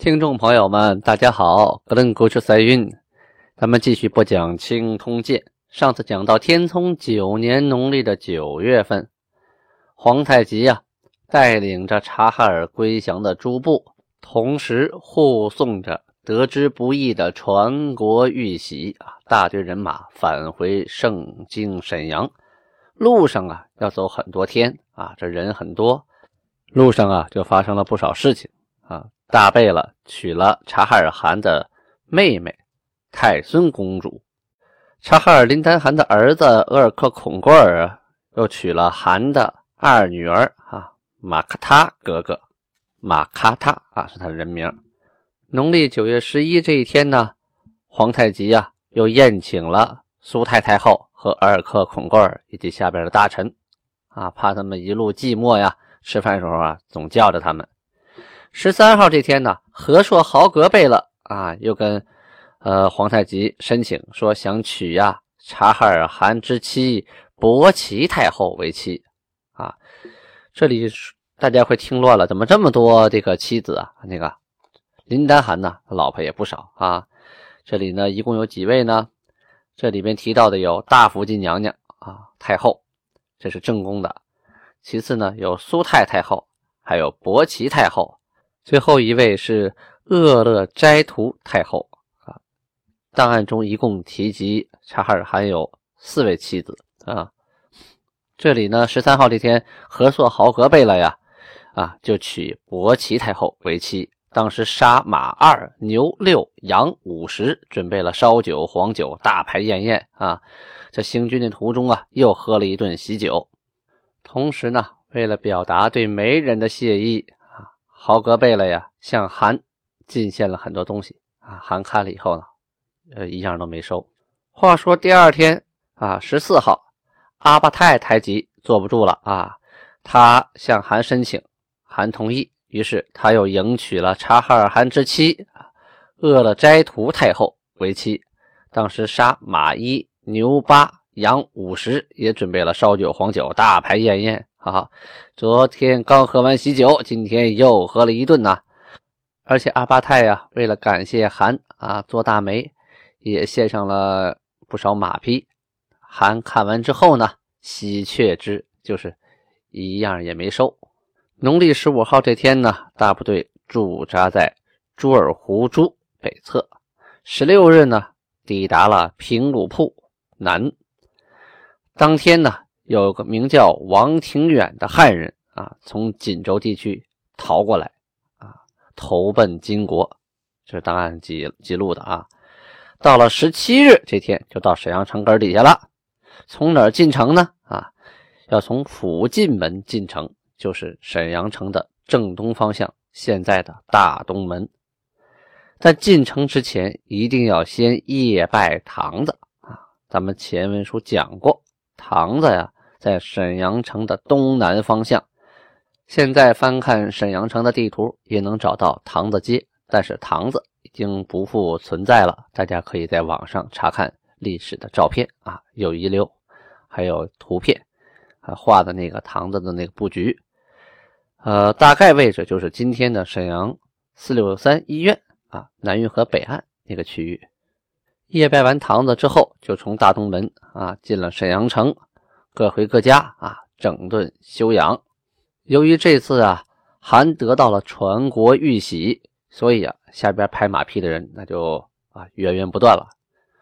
听众朋友们，大家好，格楞古是塞运，咱们继续播讲《清通鉴》。上次讲到天聪九年农历的九月份，皇太极呀带领着察哈尔归降的诸部，同时护送着得之不易的传国玉玺啊，大队人马返回盛京沈阳。路上啊要走很多天啊，这人很多，路上啊就发生了不少事情啊。大贝勒娶了察哈尔汗的妹妹太孙公主，察哈尔林丹汗的儿子额尔克孔郭尔又娶了汗的二女儿啊马卡他格格，马卡他啊是他的人名。农历九月十一这一天呢，皇太极呀又宴请了苏太太后和额尔克孔郭尔以及下边的大臣啊，怕他们一路寂寞呀，吃饭时候啊总叫着他们。十三号这天呢，和硕豪格贝勒啊，又跟呃皇太极申请说想娶呀察哈尔汗之妻伯奇太后为妻啊。这里大家会听乱了，怎么这么多这个妻子啊？那个林丹汗呢，老婆也不少啊。这里呢，一共有几位呢？这里边提到的有大福晋娘娘啊，太后，这是正宫的。其次呢，有苏太太后，还有伯奇太后。最后一位是厄勒斋图太后啊，档案中一共提及察哈尔汗有四位妻子啊。这里呢，十三号这天，和硕豪格贝勒呀啊，就娶伯奇太后为妻。当时杀马二牛六羊五十，准备了烧酒黄酒，大排宴宴啊。在行军的途中啊，又喝了一顿喜酒。同时呢，为了表达对媒人的谢意。豪格贝勒呀，向韩进献了很多东西啊。韩看了以后呢，呃，一样都没收。话说第二天啊，十四号，阿巴泰太极坐不住了啊，他向韩申请，韩同意，于是他又迎娶了察哈尔汗之妻鄂勒斋图太后为妻。当时杀马一牛八羊五十，也准备了烧酒黄酒，大排宴宴。哈，昨天刚喝完喜酒，今天又喝了一顿呐。而且阿巴泰呀，为了感谢韩啊做大媒，也献上了不少马匹。韩看完之后呢，喜鹊之就是一样也没收。农历十五号这天呢，大部队驻扎在朱尔湖珠北侧。十六日呢，抵达了平鲁铺南。当天呢。有个名叫王廷远的汉人啊，从锦州地区逃过来啊，投奔金国，这是档案记记录的啊。到了十七日这天，就到沈阳城根底下了。从哪儿进城呢？啊，要从辅进门进城，就是沈阳城的正东方向，现在的大东门。在进城之前，一定要先夜拜堂子啊。咱们前文书讲过，堂子呀。在沈阳城的东南方向，现在翻看沈阳城的地图也能找到堂子街，但是堂子已经不复存在了。大家可以在网上查看历史的照片啊，有遗留，还有图片，还画的那个堂子的那个布局。呃，大概位置就是今天的沈阳四六三医院啊，南运河北岸那个区域。夜拜完堂子之后，就从大东门啊进了沈阳城。各回各家啊，整顿休养。由于这次啊，韩得到了传国玉玺，所以啊，下边拍马屁的人那就啊源源不断了。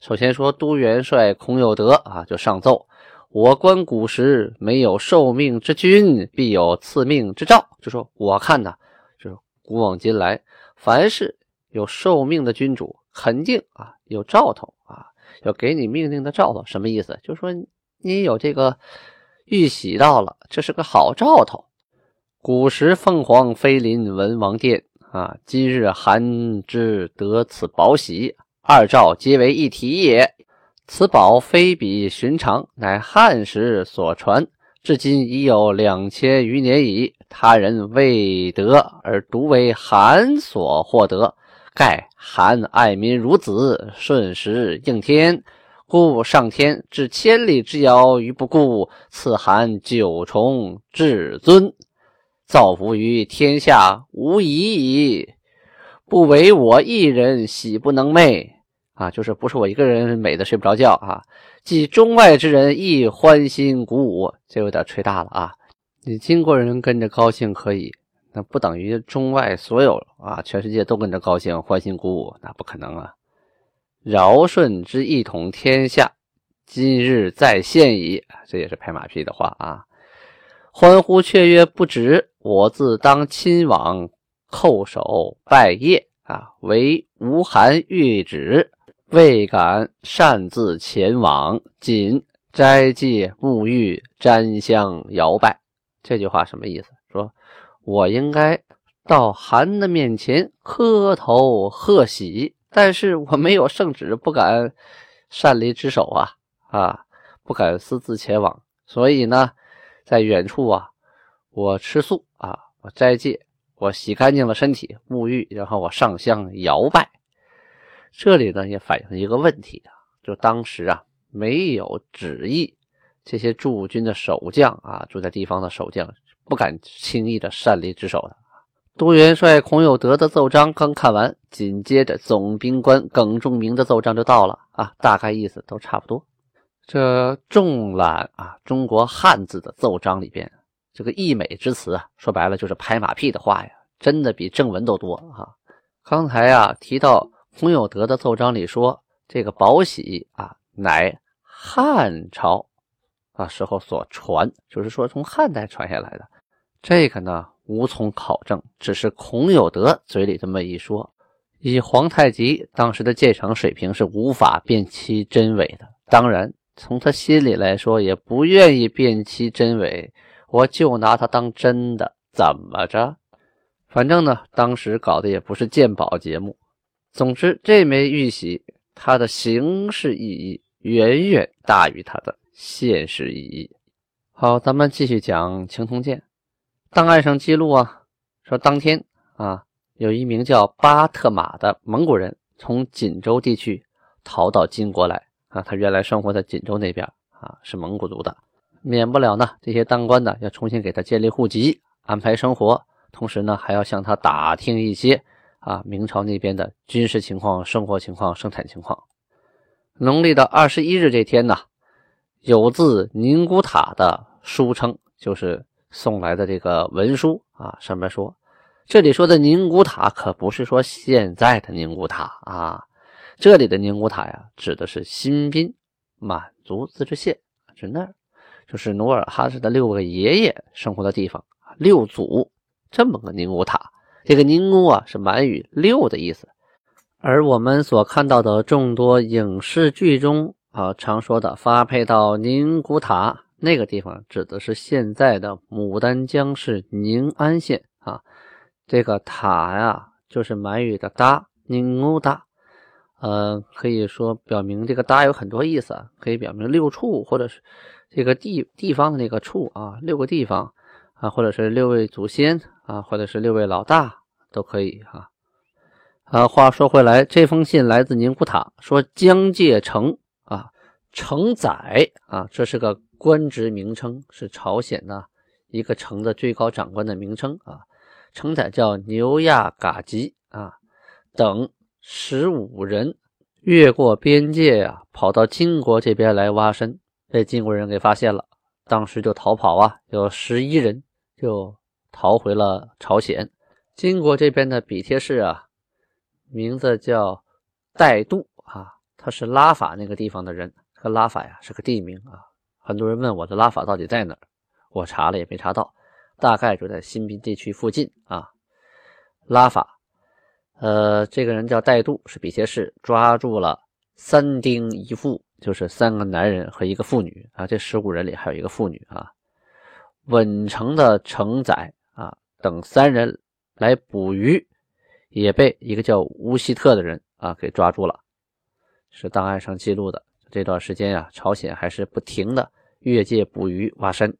首先说都元帅孔有德啊，就上奏：我观古时没有受命之君，必有赐命之兆。就说我看呢，就是古往今来，凡是有受命的君主，肯定啊有兆头啊，要给你命令的兆头。什么意思？就说。你有这个玉玺到了，这是个好兆头。古时凤凰飞临文王殿啊，今日韩之得此宝玺，二兆皆为一体也。此宝非比寻常，乃汉时所传，至今已有两千余年矣。他人未得，而独为韩所获得。盖韩爱民如子，顺时应天，故上天置千里之遥于不顾，赐韩九重至尊。造福于天下无疑矣，不为我一人喜不能寐啊！就是不是我一个人美的睡不着觉啊！即中外之人亦欢欣鼓舞，这有点吹大了啊！你金国人跟着高兴可以，那不等于中外所有啊，全世界都跟着高兴欢欣鼓舞，那不可能啊！尧舜之一统天下，今日再现矣，这也是拍马屁的话啊！欢呼雀跃不止。我自当亲往叩首拜谒啊，唯吴韩谕旨，未敢擅自前往，仅斋戒沐浴，瞻香摇拜。这句话什么意思？说我应该到韩的面前磕头贺喜，但是我没有圣旨，不敢擅离职守啊啊，不敢私自前往，所以呢，在远处啊。我吃素啊，我斋戒，我洗干净了身体，沐浴，然后我上香摇拜。这里呢也反映一个问题啊，就当时啊没有旨意，这些驻军的守将啊，住在地方的守将不敢轻易的擅离职守的。都元帅孔有德的奏章刚看完，紧接着总兵官耿仲明的奏章就到了啊，大概意思都差不多。这重览啊中国汉字的奏章里边。这个溢美之词啊，说白了就是拍马屁的话呀，真的比正文都多啊。刚才啊提到孔有德的奏章里说，这个宝玺啊乃汉朝啊时候所传，就是说从汉代传下来的。这个呢无从考证，只是孔有德嘴里这么一说。以皇太极当时的鉴赏水平是无法辨其真伪的，当然从他心里来说也不愿意辨其真伪。我就拿它当真的，怎么着？反正呢，当时搞的也不是鉴宝节目。总之，这枚玉玺它的形式意义远远大于它的现实意义。好，咱们继续讲青铜剑。档案上记录啊，说当天啊，有一名叫巴特马的蒙古人从锦州地区逃到金国来啊，他原来生活在锦州那边啊，是蒙古族的。免不了呢，这些当官的要重新给他建立户籍、安排生活，同时呢还要向他打听一些啊明朝那边的军事情况、生活情况、生产情况。农历的二十一日这天呢，有自宁古塔的书称，就是送来的这个文书啊，上面说，这里说的宁古塔可不是说现在的宁古塔啊，这里的宁古塔呀，指的是新宾满族自治县，是那儿。就是努尔哈赤的六个爷爷生活的地方六祖这么个宁古塔。这个宁古啊是满语“六”的意思，而我们所看到的众多影视剧中啊常说的发配到宁古塔那个地方，指的是现在的牡丹江市宁安县啊。这个塔呀，就是满语的“搭”宁古达，呃，可以说表明这个“搭”有很多意思啊，可以表明六处或者是。这个地地方的那个处啊，六个地方啊，或者是六位祖先啊，或者是六位老大都可以啊。啊，话说回来，这封信来自宁古塔，说江界城啊，城载啊，这是个官职名称，是朝鲜的一个城的最高长官的名称啊。城宰叫牛亚嘎吉啊，等十五人越过边界呀，跑到金国这边来挖参。被金国人给发现了，当时就逃跑啊，有十一人就逃回了朝鲜。金国这边的比贴士啊，名字叫代度啊，他是拉法那个地方的人。这个拉法呀是个地名啊，很多人问我的拉法到底在哪儿，我查了也没查到，大概就在新宾地区附近啊。拉法，呃，这个人叫代度，是比贴市，抓住了三丁一妇。就是三个男人和一个妇女啊，这十五人里还有一个妇女啊。稳城的城宰啊，等三人来捕鱼，也被一个叫乌希特的人啊给抓住了。是档案上记录的。这段时间啊，朝鲜还是不停的越界捕鱼挖参。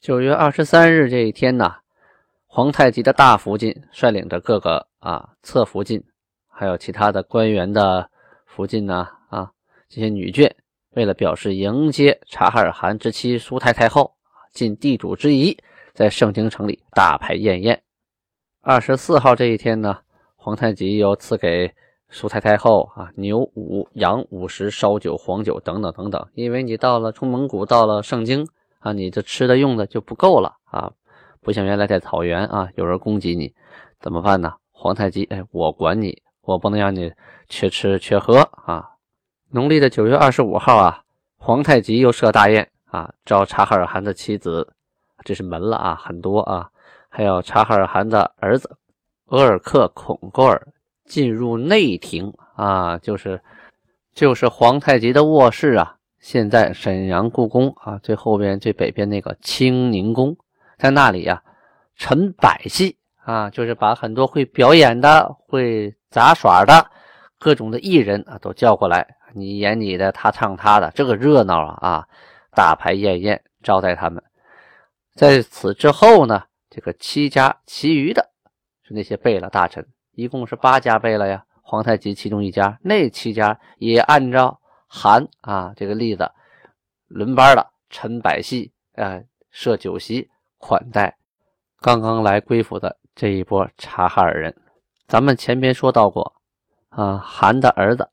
九月二十三日这一天呢，皇太极的大福晋率领着各个啊侧福晋，还有其他的官员的福晋呢啊这些女眷，为了表示迎接察哈尔汗之妻苏太太后，尽地主之谊，在盛京城里大排宴宴。二十四号这一天呢，皇太极又赐给。苏太太后啊，牛五、羊五十，烧酒、黄酒等等等等。因为你到了从蒙古到了盛京啊，你这吃的用的就不够了啊，不像原来在草原啊，有人供给你，怎么办呢？皇太极，哎，我管你，我不能让你缺吃缺喝啊。农历的九月二十五号啊，皇太极又设大宴啊，招察哈尔汗的妻子，这是门了啊，很多啊，还有察哈尔汗的儿子额尔克孔沟尔。进入内廷啊，就是就是皇太极的卧室啊。现在沈阳故宫啊，最后边最北边那个清宁宫，在那里呀，陈百戏啊，就是把很多会表演的、会杂耍的各种的艺人啊都叫过来，你演你的，他唱他的，这个热闹啊啊，大排宴宴招待他们。在此之后呢，这个七家其余的是那些贝勒大臣。一共是八家贝勒呀，皇太极其中一家，那七家也按照韩啊这个例子轮班的陈百戏啊设酒席款待刚刚来归附的这一波察哈尔人。咱们前边说到过啊，韩的儿子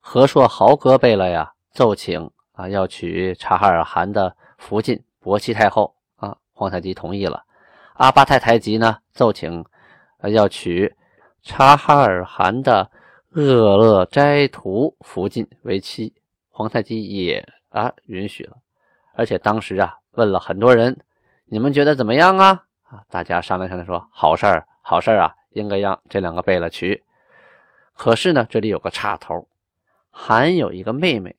和硕豪格贝勒呀奏请啊要娶察哈尔汗的福晋伯妻太后啊，皇太极同意了。阿巴泰台吉呢奏请要娶。察哈尔汗的鄂勒斋图福晋为妻，皇太极也啊允许了，而且当时啊问了很多人，你们觉得怎么样啊？啊，大家商量商量说好事儿，好事儿啊，应该让这两个贝勒娶。可是呢，这里有个插头，韩有一个妹妹，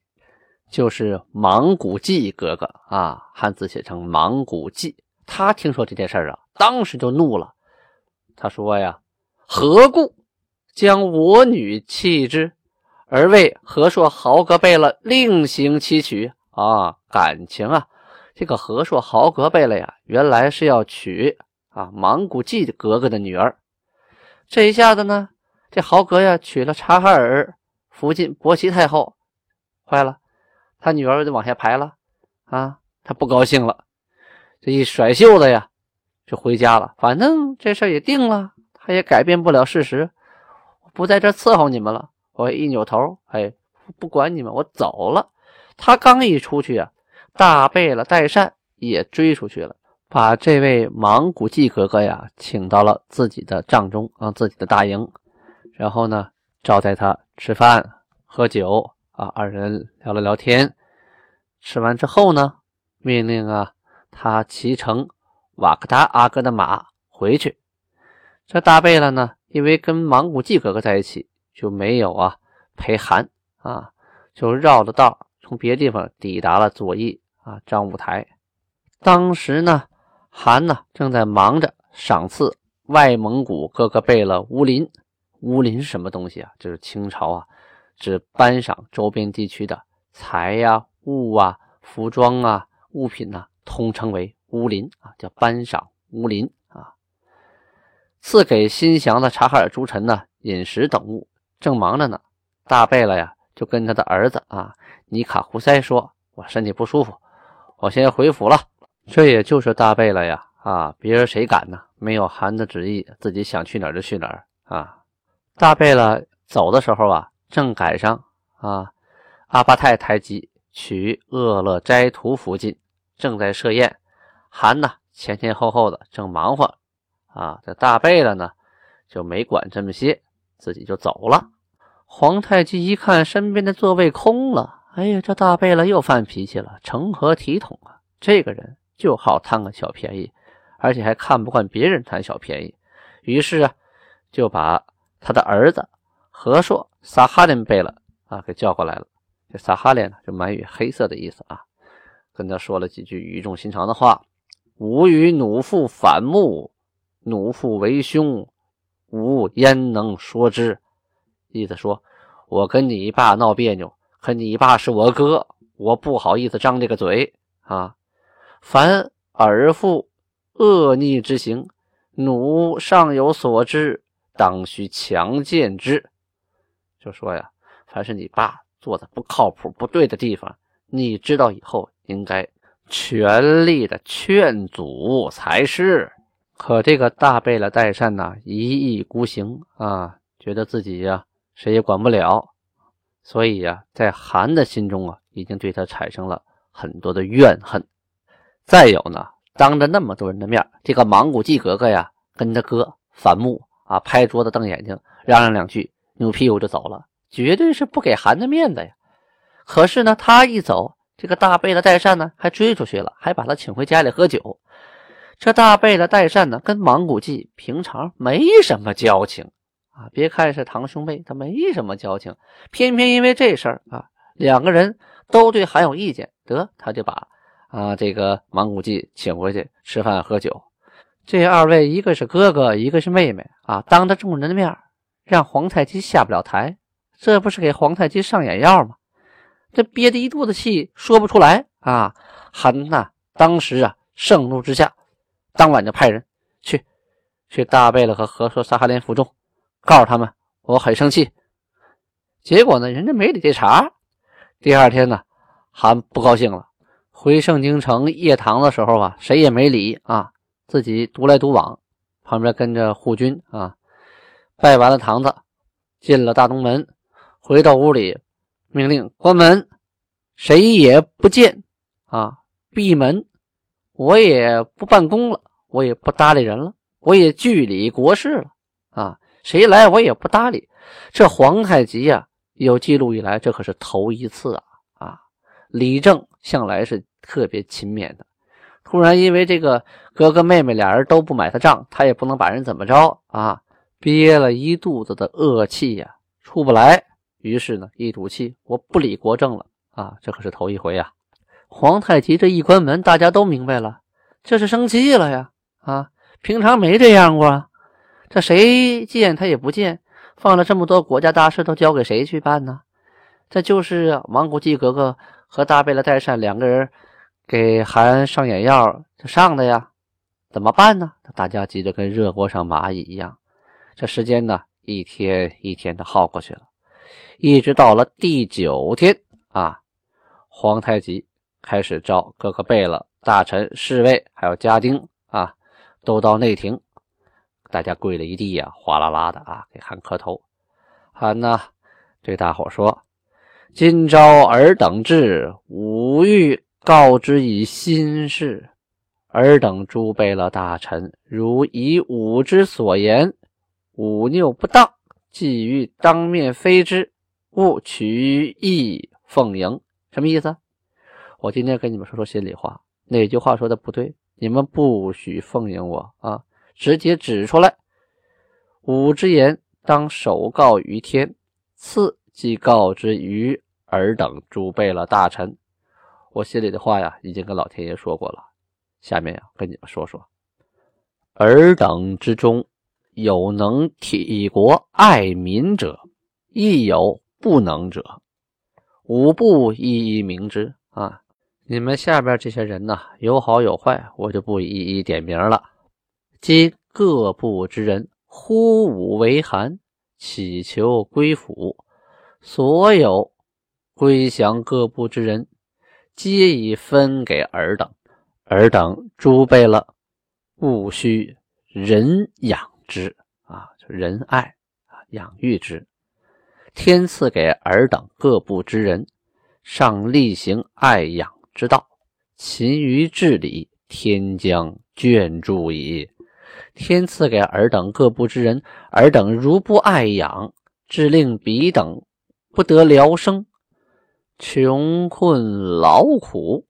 就是莽古季哥哥啊，汉字写成莽古季。他听说这件事儿啊，当时就怒了，他说呀。何故将我女弃之，而为和硕豪格贝勒另行妻娶啊？感情啊，这个和硕豪格贝勒呀，原来是要娶啊莽古季格格的女儿。这一下子呢，这豪格呀娶了察哈尔福晋伯齐太后，坏了，他女儿就往下排了啊，他不高兴了，这一甩袖子呀，就回家了。反正这事也定了。他也改变不了事实，我不在这伺候你们了。我一扭头，哎，不管你们，我走了。他刚一出去啊，大贝勒代善也追出去了，把这位莽古季格格呀请到了自己的帐中啊，自己的大营，然后呢招待他吃饭喝酒啊，二人聊了聊天。吃完之后呢，命令啊他骑乘瓦克达阿哥的马回去。这大贝勒呢，因为跟蒙古季哥哥在一起，就没有啊陪韩啊，就绕着道从别的地方抵达了左翼啊张武台。当时呢，韩呢正在忙着赏赐外蒙古各个贝勒乌林。乌林是什么东西啊？就是清朝啊，指颁赏周边地区的财呀、物啊、服装啊、物品呐，通称为乌林啊，叫颁赏乌林。赐给新降的察哈尔诸臣呢饮食等物，正忙着呢。大贝勒呀就跟他的儿子啊尼卡胡塞说：“我身体不舒服，我先回府了。”这也就是大贝勒呀啊，别人谁敢呢？没有韩的旨意，自己想去哪儿就去哪儿啊。大贝勒走的时候啊，正赶上啊阿巴泰台吉娶厄勒斋图附近正在设宴，韩呢前前后后的正忙活。啊，这大贝勒呢就没管这么些，自己就走了。皇太极一看身边的座位空了，哎呀，这大贝勒又犯脾气了，成何体统啊？这个人就好贪个小便宜，而且还看不惯别人贪小便宜。于是啊，就把他的儿子和硕撒哈林贝勒啊给叫过来了。这撒哈林呢，就满语黑色的意思啊，跟他说了几句语重心长的话：“吾与弩父反目。”奴父为兄，吾焉能说之？意思说，我跟你爸闹别扭，可你爸是我哥，我不好意思张这个嘴啊。凡尔父恶逆之行，奴尚有所知，当须强谏之。就说呀，凡是你爸做的不靠谱、不对的地方，你知道以后应该全力的劝阻才是。可这个大贝勒代善呢，一意孤行啊，觉得自己呀谁也管不了，所以呀，在韩的心中啊，已经对他产生了很多的怨恨。再有呢，当着那么多人的面，这个莽古季格格呀，跟他哥反目啊，拍桌子瞪眼睛，嚷嚷两句。扭屁股就走了，绝对是不给韩的面子呀！可是呢，他一走，这个大贝勒代善呢还追出去了，还把他请回家里喝酒。这大贝勒代善呢，跟莽古季平常没什么交情啊。别看是堂兄妹，他没什么交情，偏偏因为这事儿啊，两个人都对韩有意见，得他就把啊这个莽古季请回去吃饭喝酒。这二位一个是哥哥，一个是妹妹啊，当着众人的面让皇太极下不了台，这不是给皇太极上眼药吗？这憋的一肚子气，说不出来啊！韩呐，当时啊，盛怒之下，当晚就派人去去大贝勒和和硕萨哈连府中，告诉他们我很生气。结果呢，人家没理这茬。第二天呢，韩不高兴了，回盛京城谒堂的时候啊，谁也没理啊，自己独来独往，旁边跟着护军啊。拜完了堂子，进了大东门，回到屋里，命令关门，谁也不见啊！闭门，我也不办公了，我也不搭理人了，我也据理国事了啊！谁来我也不搭理。这皇太极呀，有记录以来，这可是头一次啊！啊，李正向来是特别勤勉的，突然因为这个哥哥妹妹俩人都不买他账，他也不能把人怎么着啊！憋了一肚子的恶气呀，出不来。于是呢，一赌气，我不理国政了啊！这可是头一回呀。皇太极这一关门，大家都明白了，这是生气了呀！啊，平常没这样过啊。这谁见他也不见，放了这么多国家大事，都交给谁去办呢？这就是王古季格格和大贝勒代善两个人给韩上眼药就上的呀。怎么办呢？大家急得跟热锅上蚂蚁一样。这时间呢，一天一天的耗过去了，一直到了第九天啊，皇太极开始召各个贝勒、大臣、侍卫，还有家丁啊，都到内廷，大家跪了一地呀，哗啦啦的啊，给韩磕头。韩呢，对大伙说：“今朝尔等至，吾欲告之以心事。尔等诸贝勒大臣，如以吾之所言。”忤拗不当，既欲当面非之，勿取意奉迎。什么意思？我今天跟你们说说心里话，哪句话说的不对，你们不许奉迎我啊！直接指出来。吾之言，当首告于天，次即告之于尔等诸贝勒大臣。我心里的话呀，已经跟老天爷说过了。下面呀，跟你们说说尔等之中。有能体国爱民者，亦有不能者。吾不一一明之啊！你们下边这些人呢，有好有坏，我就不一一点名了。今各部之人呼吾为韩，乞求归府，所有归降各部之人，皆已分给尔等。尔等诸备了，勿须人养。之啊，就仁爱啊，养育之。天赐给尔等各部之人，尚力行爱养之道，勤于治理，天将眷注矣。天赐给尔等各部之人，尔等如不爱养，致令彼等不得疗生，穷困劳苦，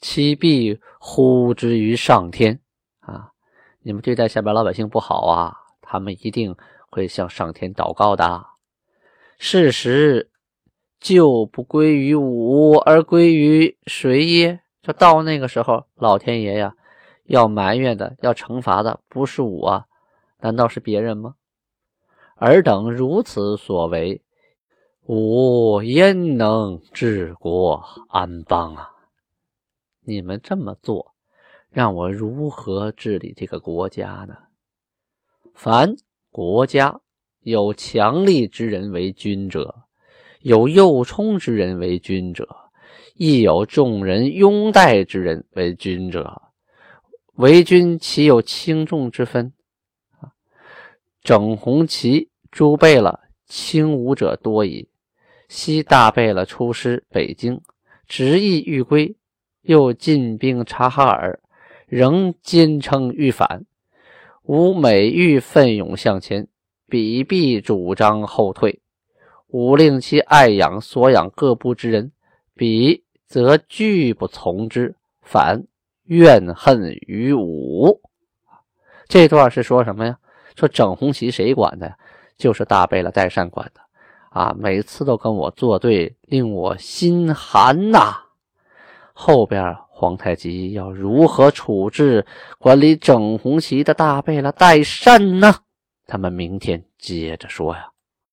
其必呼之于上天啊！你们对待下边老百姓不好啊！他们一定会向上天祷告的。事实就不归于吾，而归于谁耶？就到那个时候，老天爷呀，要埋怨的，要惩罚的，不是我，难道是别人吗？尔等如此所为，吾焉能治国安邦啊？你们这么做，让我如何治理这个国家呢？凡国家有强力之人为君者，有幼冲之人为君者，亦有众人拥戴之人为君者，为君岂有轻重之分？整红旗诸贝勒轻武者多矣。昔大贝勒出师北京，执意欲归。又进兵察哈尔，仍坚称欲反。吾每欲奋勇向前，彼必主张后退。吾令其爱养所养各部之人，彼则拒不从之，反怨恨于吾。这段是说什么呀？说整红旗谁管的？就是大贝勒代善管的。啊，每次都跟我作对，令我心寒呐。后边皇太极要如何处置管理整红旗的大贝勒代善呢？咱们明天接着说呀。